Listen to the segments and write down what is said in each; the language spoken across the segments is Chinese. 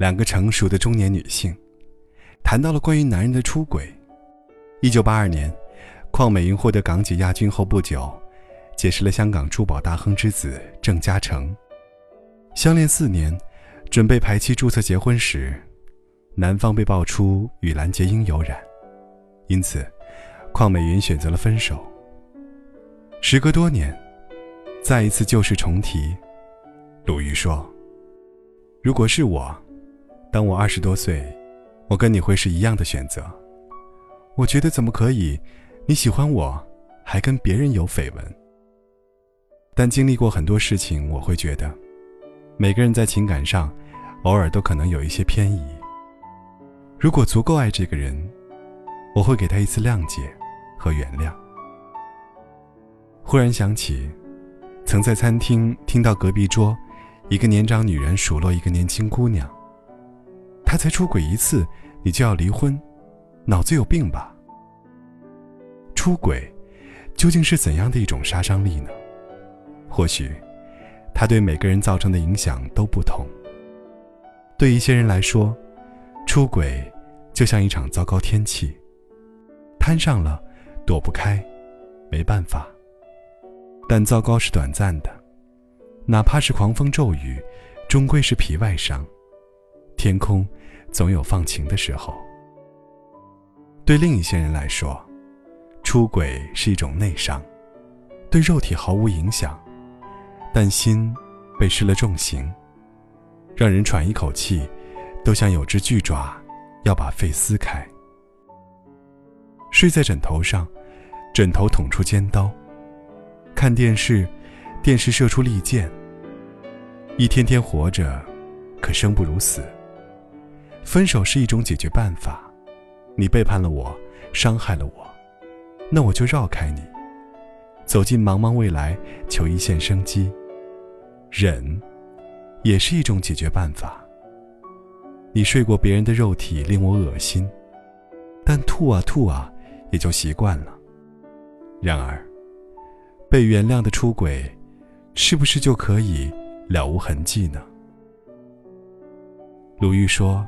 两个成熟的中年女性，谈到了关于男人的出轨。一九八二年，邝美云获得港姐亚军后不久，结识了香港珠宝大亨之子郑嘉诚。相恋四年，准备排期注册结婚时，男方被爆出与蓝洁瑛有染，因此，邝美云选择了分手。时隔多年，再一次旧事重提。鲁豫说：“如果是我，当我二十多岁，我跟你会是一样的选择。我觉得怎么可以，你喜欢我，还跟别人有绯闻？但经历过很多事情，我会觉得，每个人在情感上，偶尔都可能有一些偏移。如果足够爱这个人，我会给他一次谅解和原谅。”忽然想起，曾在餐厅听到隔壁桌。一个年长女人数落一个年轻姑娘：“他才出轨一次，你就要离婚，脑子有病吧？”出轨究竟是怎样的一种杀伤力呢？或许，它对每个人造成的影响都不同。对一些人来说，出轨就像一场糟糕天气，摊上了，躲不开，没办法。但糟糕是短暂的。哪怕是狂风骤雨，终归是皮外伤。天空总有放晴的时候。对另一些人来说，出轨是一种内伤，对肉体毫无影响，但心被施了重刑，让人喘一口气，都像有只巨爪要把肺撕开。睡在枕头上，枕头捅出尖刀；看电视，电视射出利剑。一天天活着，可生不如死。分手是一种解决办法，你背叛了我，伤害了我，那我就绕开你，走进茫茫未来，求一线生机。忍，也是一种解决办法。你睡过别人的肉体，令我恶心，但吐啊吐啊，也就习惯了。然而，被原谅的出轨，是不是就可以？了无痕迹呢。鲁豫说：“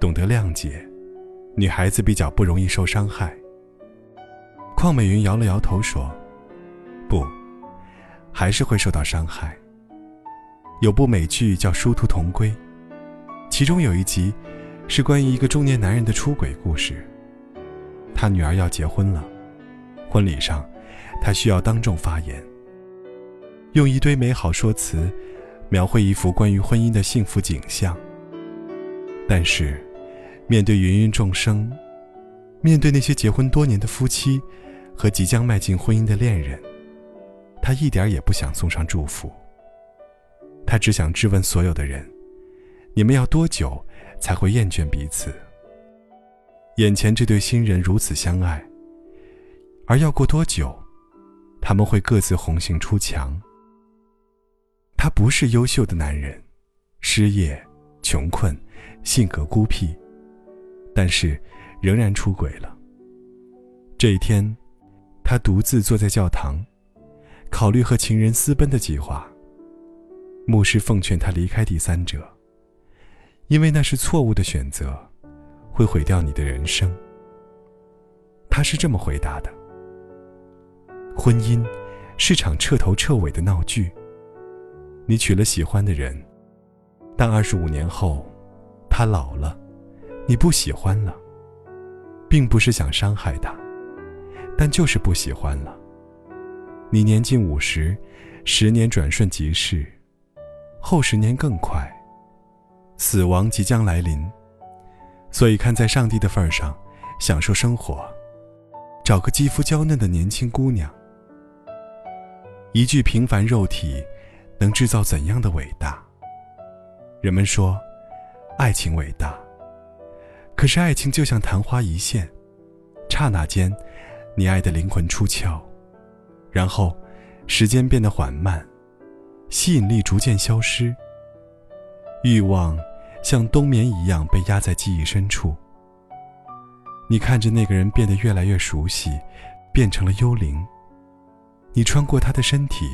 懂得谅解，女孩子比较不容易受伤害。”邝美云摇了摇头说：“不，还是会受到伤害。”有部美剧叫《殊途同归》，其中有一集是关于一个中年男人的出轨故事。他女儿要结婚了，婚礼上，他需要当众发言。用一堆美好说辞，描绘一幅关于婚姻的幸福景象。但是，面对芸芸众生，面对那些结婚多年的夫妻和即将迈进婚姻的恋人，他一点也不想送上祝福。他只想质问所有的人：你们要多久才会厌倦彼此？眼前这对新人如此相爱，而要过多久，他们会各自红杏出墙？他不是优秀的男人，失业、穷困、性格孤僻，但是仍然出轨了。这一天，他独自坐在教堂，考虑和情人私奔的计划。牧师奉劝他离开第三者，因为那是错误的选择，会毁掉你的人生。他是这么回答的：“婚姻是场彻头彻尾的闹剧。”你娶了喜欢的人，但二十五年后，他老了，你不喜欢了，并不是想伤害他，但就是不喜欢了。你年近五十，十年转瞬即逝，后十年更快，死亡即将来临，所以看在上帝的份上，享受生活，找个肌肤娇嫩的年轻姑娘，一具平凡肉体。能制造怎样的伟大？人们说，爱情伟大，可是爱情就像昙花一现，刹那间，你爱的灵魂出窍，然后，时间变得缓慢，吸引力逐渐消失，欲望像冬眠一样被压在记忆深处。你看着那个人变得越来越熟悉，变成了幽灵。你穿过他的身体，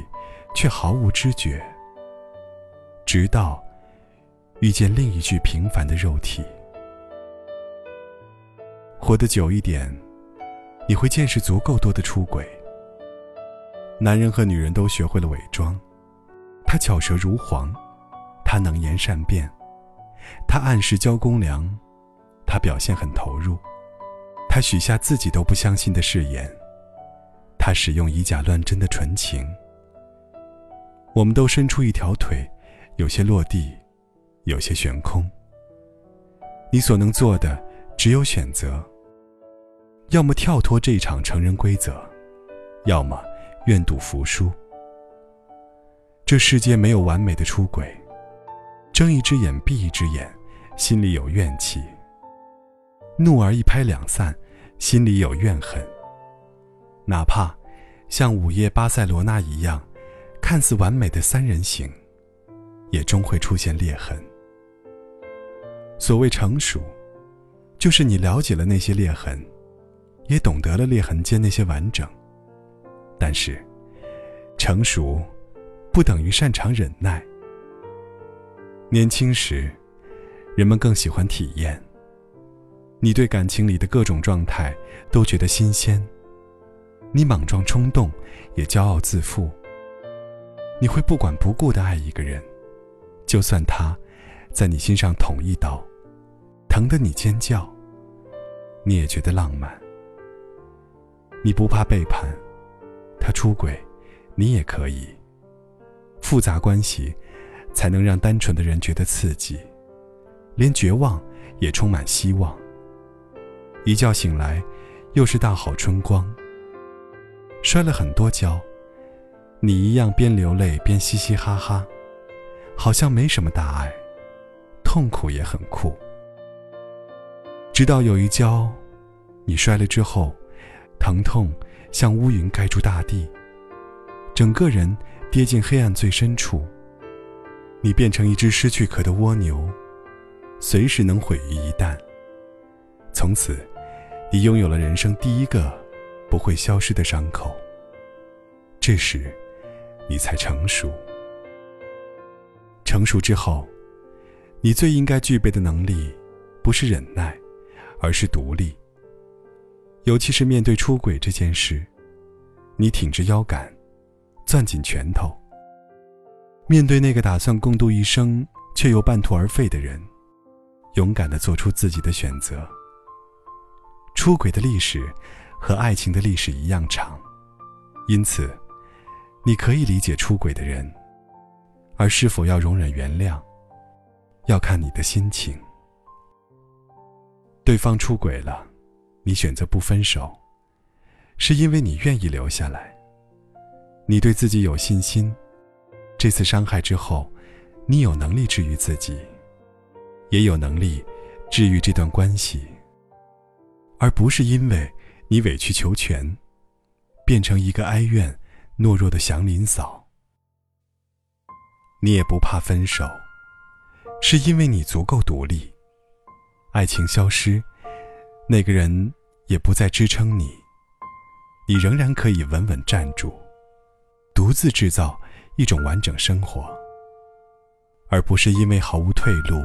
却毫无知觉。直到遇见另一具平凡的肉体。活得久一点，你会见识足够多的出轨。男人和女人都学会了伪装，他巧舌如簧，他能言善辩，他按时交公粮，他表现很投入。他许下自己都不相信的誓言，他使用以假乱真的纯情。我们都伸出一条腿，有些落地，有些悬空。你所能做的只有选择：要么跳脱这场成人规则，要么愿赌服输。这世界没有完美的出轨，睁一只眼闭一只眼，心里有怨气。怒而一拍两散。心里有怨恨，哪怕像午夜巴塞罗那一样看似完美的三人行，也终会出现裂痕。所谓成熟，就是你了解了那些裂痕，也懂得了裂痕间那些完整。但是，成熟不等于擅长忍耐。年轻时，人们更喜欢体验。你对感情里的各种状态都觉得新鲜，你莽撞冲动，也骄傲自负。你会不管不顾的爱一个人，就算他在你心上捅一刀，疼得你尖叫，你也觉得浪漫。你不怕背叛，他出轨，你也可以。复杂关系，才能让单纯的人觉得刺激，连绝望也充满希望。一觉醒来，又是大好春光。摔了很多跤，你一样边流泪边嘻嘻哈哈，好像没什么大碍，痛苦也很酷。直到有一跤，你摔了之后，疼痛像乌云盖住大地，整个人跌进黑暗最深处。你变成一只失去壳的蜗牛，随时能毁于一旦。从此。你拥有了人生第一个不会消失的伤口。这时，你才成熟。成熟之后，你最应该具备的能力，不是忍耐，而是独立。尤其是面对出轨这件事，你挺直腰杆，攥紧拳头。面对那个打算共度一生却又半途而废的人，勇敢地做出自己的选择。出轨的历史和爱情的历史一样长，因此，你可以理解出轨的人，而是否要容忍原谅，要看你的心情。对方出轨了，你选择不分手，是因为你愿意留下来。你对自己有信心，这次伤害之后，你有能力治愈自己，也有能力治愈这段关系。而不是因为你委曲求全，变成一个哀怨、懦弱的祥林嫂。你也不怕分手，是因为你足够独立。爱情消失，那个人也不再支撑你，你仍然可以稳稳站住，独自制造一种完整生活。而不是因为毫无退路，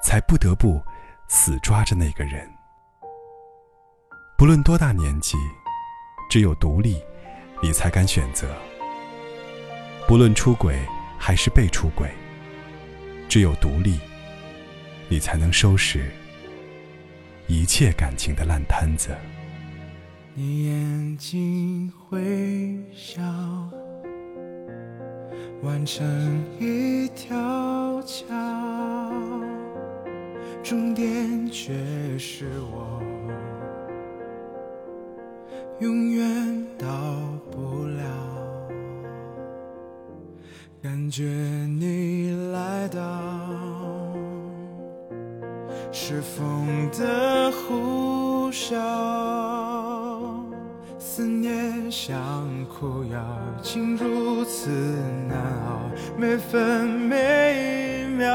才不得不死抓着那个人。不论多大年纪，只有独立，你才敢选择。不论出轨还是被出轨，只有独立，你才能收拾一切感情的烂摊子。你眼睛会笑，完成一条桥，终点却是我。永远到不了，感觉是风的呼啸，思念像苦药，竟如此难熬，每分每秒。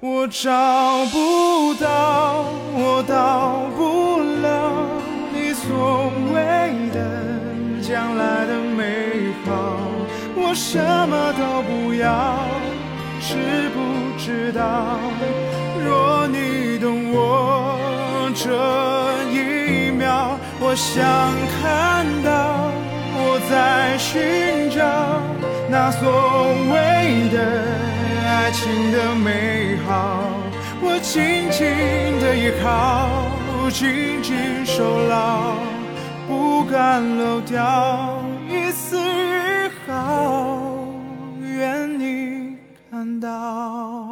我找不到，我到不了你所谓的将来的。什么都不要，知不知道？若你懂我这一秒，我想看到我在寻找那所谓的。爱情的美好，我紧紧的依靠，紧紧守牢，不敢漏掉一丝。down.